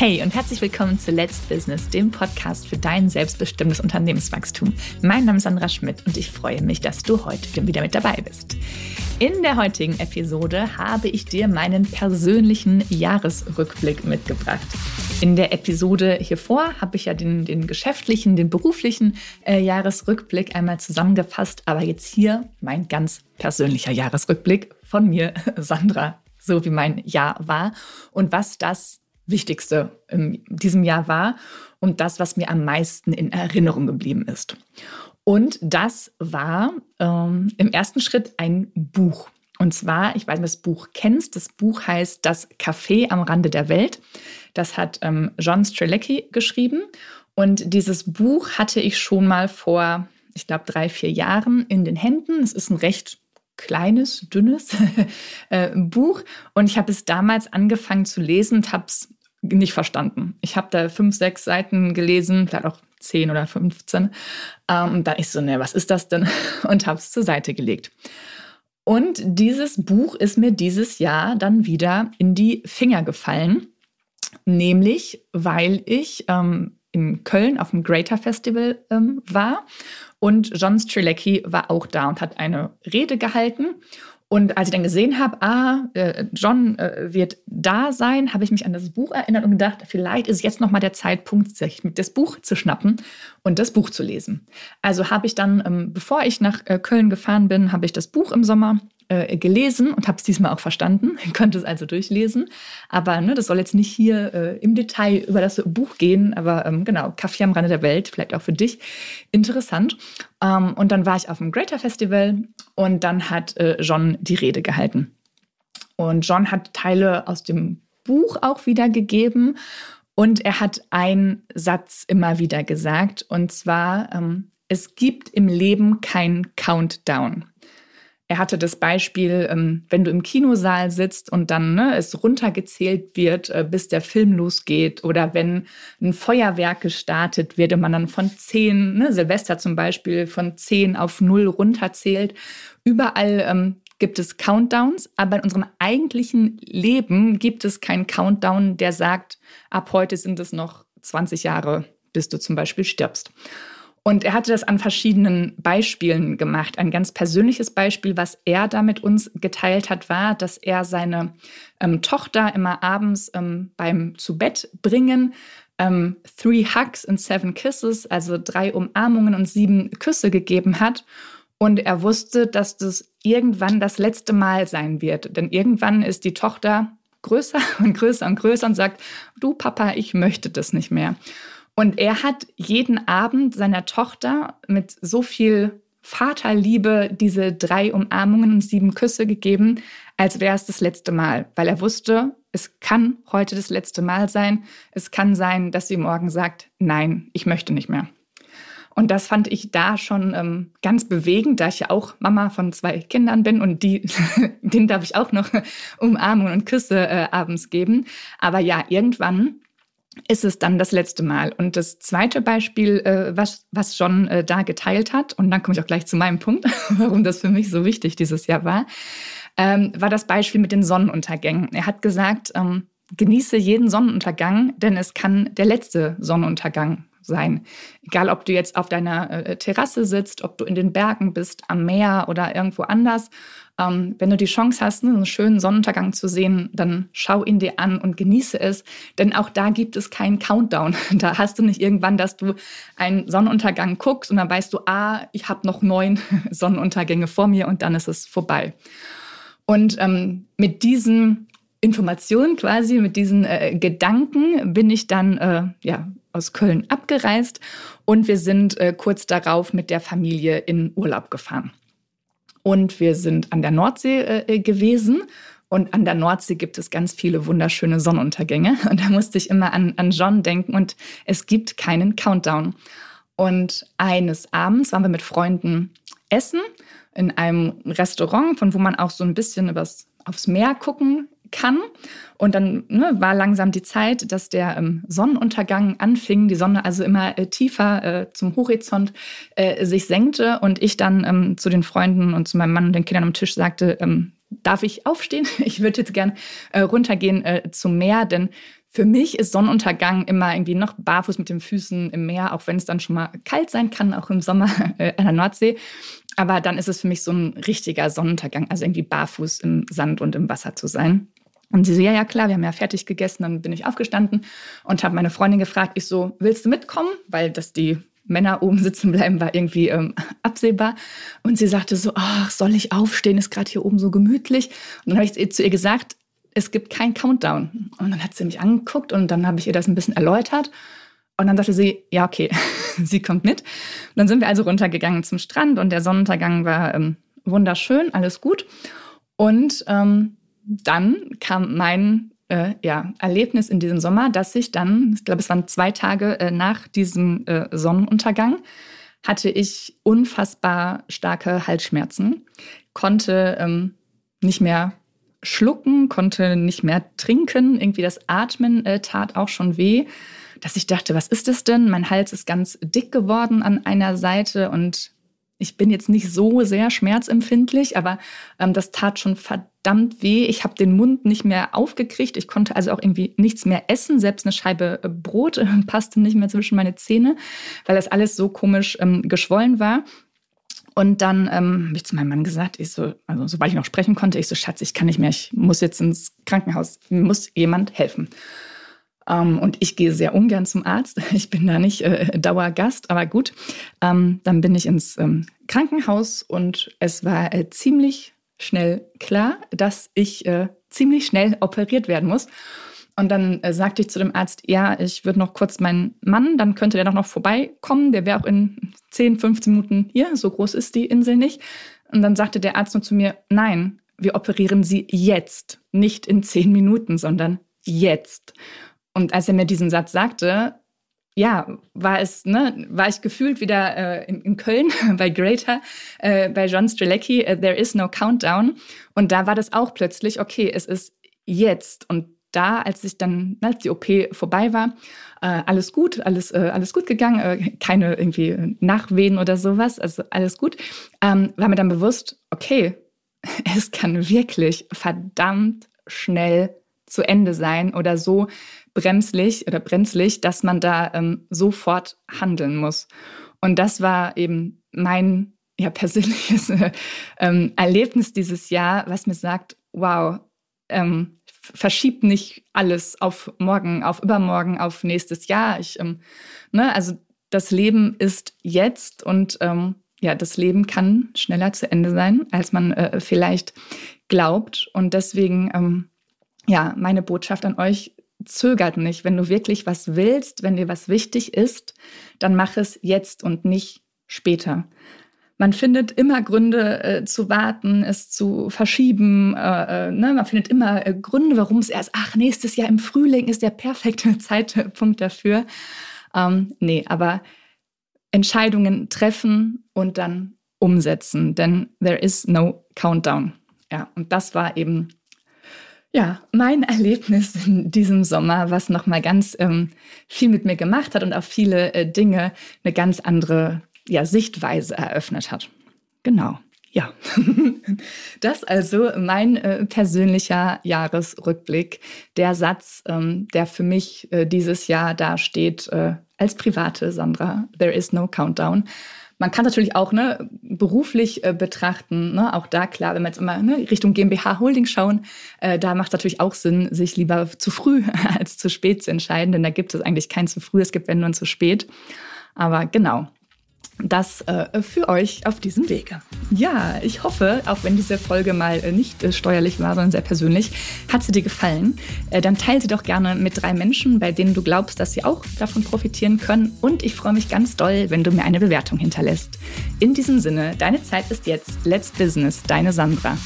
Hey und herzlich willkommen zu Let's Business, dem Podcast für dein selbstbestimmtes Unternehmenswachstum. Mein Name ist Sandra Schmidt und ich freue mich, dass du heute wieder mit dabei bist. In der heutigen Episode habe ich dir meinen persönlichen Jahresrückblick mitgebracht. In der Episode hiervor habe ich ja den, den geschäftlichen, den beruflichen äh, Jahresrückblick einmal zusammengefasst, aber jetzt hier mein ganz persönlicher Jahresrückblick von mir, Sandra, so wie mein Jahr war und was das Wichtigste in diesem Jahr war und das, was mir am meisten in Erinnerung geblieben ist. Und das war ähm, im ersten Schritt ein Buch. Und zwar, ich weiß nicht, ob du das Buch kennst. Das Buch heißt Das Café am Rande der Welt. Das hat ähm, John Strelecki geschrieben. Und dieses Buch hatte ich schon mal vor, ich glaube, drei, vier Jahren in den Händen. Es ist ein recht kleines, dünnes äh, Buch. Und ich habe es damals angefangen zu lesen und habe es nicht verstanden. Ich habe da fünf, sechs Seiten gelesen, vielleicht auch zehn oder 15. Ähm, dann ich so, ne, was ist das denn? Und habe es zur Seite gelegt. Und dieses Buch ist mir dieses Jahr dann wieder in die Finger gefallen, nämlich weil ich ähm, in Köln auf dem Greater Festival ähm, war und John Strilecki war auch da und hat eine Rede gehalten. Und als ich dann gesehen habe, ah, äh, John äh, wird da sein, habe ich mich an das Buch erinnert und gedacht, vielleicht ist jetzt noch mal der Zeitpunkt, sich das Buch zu schnappen und das Buch zu lesen. Also habe ich dann, ähm, bevor ich nach äh, Köln gefahren bin, habe ich das Buch im Sommer äh, gelesen und habe es diesmal auch verstanden, konnte es also durchlesen. Aber ne, das soll jetzt nicht hier äh, im Detail über das Buch gehen, aber ähm, genau, Kaffee am Rande der Welt, vielleicht auch für dich interessant. Ähm, und dann war ich auf dem Greater Festival und dann hat äh, John die Rede gehalten. Und John hat Teile aus dem Buch auch wiedergegeben. Und er hat einen Satz immer wieder gesagt, und zwar, ähm, es gibt im Leben kein Countdown. Er hatte das Beispiel, ähm, wenn du im Kinosaal sitzt und dann ne, es runtergezählt wird, äh, bis der Film losgeht, oder wenn ein Feuerwerk gestartet wird und man dann von zehn, ne, Silvester zum Beispiel, von zehn auf null runterzählt. Überall ähm, gibt es Countdowns, aber in unserem eigentlichen Leben gibt es keinen Countdown, der sagt, ab heute sind es noch 20 Jahre, bis du zum Beispiel stirbst. Und er hatte das an verschiedenen Beispielen gemacht. Ein ganz persönliches Beispiel, was er da mit uns geteilt hat, war, dass er seine ähm, Tochter immer abends ähm, beim Zubettbringen ähm, Three Hugs and Seven Kisses, also drei Umarmungen und sieben Küsse gegeben hat. Und er wusste, dass das irgendwann das letzte Mal sein wird. Denn irgendwann ist die Tochter größer und größer und größer und sagt, du Papa, ich möchte das nicht mehr. Und er hat jeden Abend seiner Tochter mit so viel Vaterliebe diese drei Umarmungen und sieben Küsse gegeben, als wäre es das letzte Mal, weil er wusste, es kann heute das letzte Mal sein. Es kann sein, dass sie morgen sagt, nein, ich möchte nicht mehr. Und das fand ich da schon ähm, ganz bewegend, da ich ja auch Mama von zwei Kindern bin und die, denen darf ich auch noch Umarmungen und Küsse äh, abends geben. Aber ja, irgendwann ist es dann das letzte Mal. Und das zweite Beispiel, äh, was, was John äh, da geteilt hat, und dann komme ich auch gleich zu meinem Punkt, warum das für mich so wichtig dieses Jahr war, ähm, war das Beispiel mit den Sonnenuntergängen. Er hat gesagt, ähm, genieße jeden Sonnenuntergang, denn es kann der letzte Sonnenuntergang sein. Egal, ob du jetzt auf deiner äh, Terrasse sitzt, ob du in den Bergen bist, am Meer oder irgendwo anders. Ähm, wenn du die Chance hast, ne, einen schönen Sonnenuntergang zu sehen, dann schau ihn dir an und genieße es. Denn auch da gibt es keinen Countdown. Da hast du nicht irgendwann, dass du einen Sonnenuntergang guckst und dann weißt du, ah, ich habe noch neun Sonnenuntergänge vor mir und dann ist es vorbei. Und ähm, mit diesen Informationen quasi, mit diesen äh, Gedanken bin ich dann äh, ja, aus Köln abgereist und wir sind äh, kurz darauf mit der Familie in Urlaub gefahren. Und wir sind an der Nordsee äh, gewesen. Und an der Nordsee gibt es ganz viele wunderschöne Sonnenuntergänge. Und da musste ich immer an, an John denken. Und es gibt keinen Countdown. Und eines Abends waren wir mit Freunden essen in einem Restaurant, von wo man auch so ein bisschen übers, aufs Meer gucken kann. Und dann ne, war langsam die Zeit, dass der ähm, Sonnenuntergang anfing, die Sonne also immer äh, tiefer äh, zum Horizont äh, sich senkte und ich dann ähm, zu den Freunden und zu meinem Mann und den Kindern am Tisch sagte, ähm, darf ich aufstehen? Ich würde jetzt gern äh, runtergehen äh, zum Meer, denn für mich ist Sonnenuntergang immer irgendwie noch barfuß mit den Füßen im Meer, auch wenn es dann schon mal kalt sein kann, auch im Sommer äh, an der Nordsee. Aber dann ist es für mich so ein richtiger Sonnenuntergang, also irgendwie barfuß im Sand und im Wasser zu sein. Und sie so, ja, ja, klar, wir haben ja fertig gegessen. Dann bin ich aufgestanden und habe meine Freundin gefragt, ich so, willst du mitkommen? Weil dass die Männer oben sitzen bleiben, war irgendwie ähm, absehbar. Und sie sagte so, ach, soll ich aufstehen? Ist gerade hier oben so gemütlich. Und dann habe ich zu ihr gesagt, es gibt keinen Countdown. Und dann hat sie mich angeguckt und dann habe ich ihr das ein bisschen erläutert. Und dann sagte sie, ja, okay, sie kommt mit. Und dann sind wir also runtergegangen zum Strand und der Sonnenuntergang war ähm, wunderschön, alles gut. Und ähm, dann kam mein äh, ja, Erlebnis in diesem Sommer, dass ich dann, ich glaube, es waren zwei Tage äh, nach diesem äh, Sonnenuntergang, hatte ich unfassbar starke Halsschmerzen, konnte ähm, nicht mehr schlucken, konnte nicht mehr trinken. Irgendwie das Atmen äh, tat auch schon weh, dass ich dachte, was ist das denn? Mein Hals ist ganz dick geworden an einer Seite und ich bin jetzt nicht so sehr schmerzempfindlich, aber ähm, das tat schon verdammt weh. Ich habe den Mund nicht mehr aufgekriegt. Ich konnte also auch irgendwie nichts mehr essen. Selbst eine Scheibe äh, Brot äh, passte nicht mehr zwischen meine Zähne, weil das alles so komisch ähm, geschwollen war. Und dann ähm, habe ich zu meinem Mann gesagt, ich so, also sobald ich noch sprechen konnte, ich so, Schatz, ich kann nicht mehr, ich muss jetzt ins Krankenhaus, mir muss jemand helfen. Ähm, und ich gehe sehr ungern zum Arzt. Ich bin da nicht äh, Dauergast, aber gut. Ähm, dann bin ich ins ähm, Krankenhaus und es war äh, ziemlich schnell klar, dass ich äh, ziemlich schnell operiert werden muss. Und dann äh, sagte ich zu dem Arzt, ja, ich würde noch kurz meinen Mann, dann könnte der doch noch vorbeikommen. Der wäre auch in 10, 15 Minuten hier. So groß ist die Insel nicht. Und dann sagte der Arzt nur zu mir, nein, wir operieren Sie jetzt, nicht in 10 Minuten, sondern jetzt. Und als er mir diesen Satz sagte, ja, war es, ne, war ich gefühlt wieder äh, in, in, Köln bei Greater, äh, bei John Strelecki, uh, There is no countdown. Und da war das auch plötzlich, okay, es ist jetzt. Und da, als ich dann, als die OP vorbei war, äh, alles gut, alles, äh, alles gut gegangen, äh, keine irgendwie Nachwehen oder sowas, also alles gut, ähm, war mir dann bewusst, okay, es kann wirklich verdammt schnell zu Ende sein oder so bremslich oder brenzlig, dass man da ähm, sofort handeln muss. Und das war eben mein ja, persönliches ähm, Erlebnis dieses Jahr, was mir sagt, wow, ähm, verschiebt nicht alles auf morgen, auf übermorgen, auf nächstes Jahr. Ich, ähm, ne, also das Leben ist jetzt und ähm, ja, das Leben kann schneller zu Ende sein, als man äh, vielleicht glaubt. Und deswegen, ähm, ja, meine Botschaft an euch, zögert nicht. Wenn du wirklich was willst, wenn dir was wichtig ist, dann mach es jetzt und nicht später. Man findet immer Gründe äh, zu warten, es zu verschieben. Äh, äh, ne? Man findet immer äh, Gründe, warum es erst, ach, nächstes Jahr im Frühling ist der perfekte Zeitpunkt dafür. Ähm, nee, aber Entscheidungen treffen und dann umsetzen, denn there is no countdown. Ja, und das war eben ja, mein Erlebnis in diesem Sommer, was nochmal ganz ähm, viel mit mir gemacht hat und auf viele äh, Dinge eine ganz andere ja, Sichtweise eröffnet hat. Genau. Ja, das also mein äh, persönlicher Jahresrückblick. Der Satz, ähm, der für mich äh, dieses Jahr dasteht äh, als private Sandra, There is no countdown. Man kann natürlich auch ne, beruflich äh, betrachten, ne, auch da klar, wenn wir jetzt immer ne, Richtung GmbH Holding schauen, äh, da macht es natürlich auch Sinn, sich lieber zu früh als zu spät zu entscheiden, denn da gibt es eigentlich kein zu früh, es gibt wenn nur ein zu spät. Aber genau, das äh, für euch auf diesem Wege. Ja, ich hoffe, auch wenn diese Folge mal äh, nicht äh, steuerlich war, sondern sehr persönlich, hat sie dir gefallen. Äh, dann teile sie doch gerne mit drei Menschen, bei denen du glaubst, dass sie auch davon profitieren können. Und ich freue mich ganz doll, wenn du mir eine Bewertung hinterlässt. In diesem Sinne, deine Zeit ist jetzt. Let's Business, deine Sandra.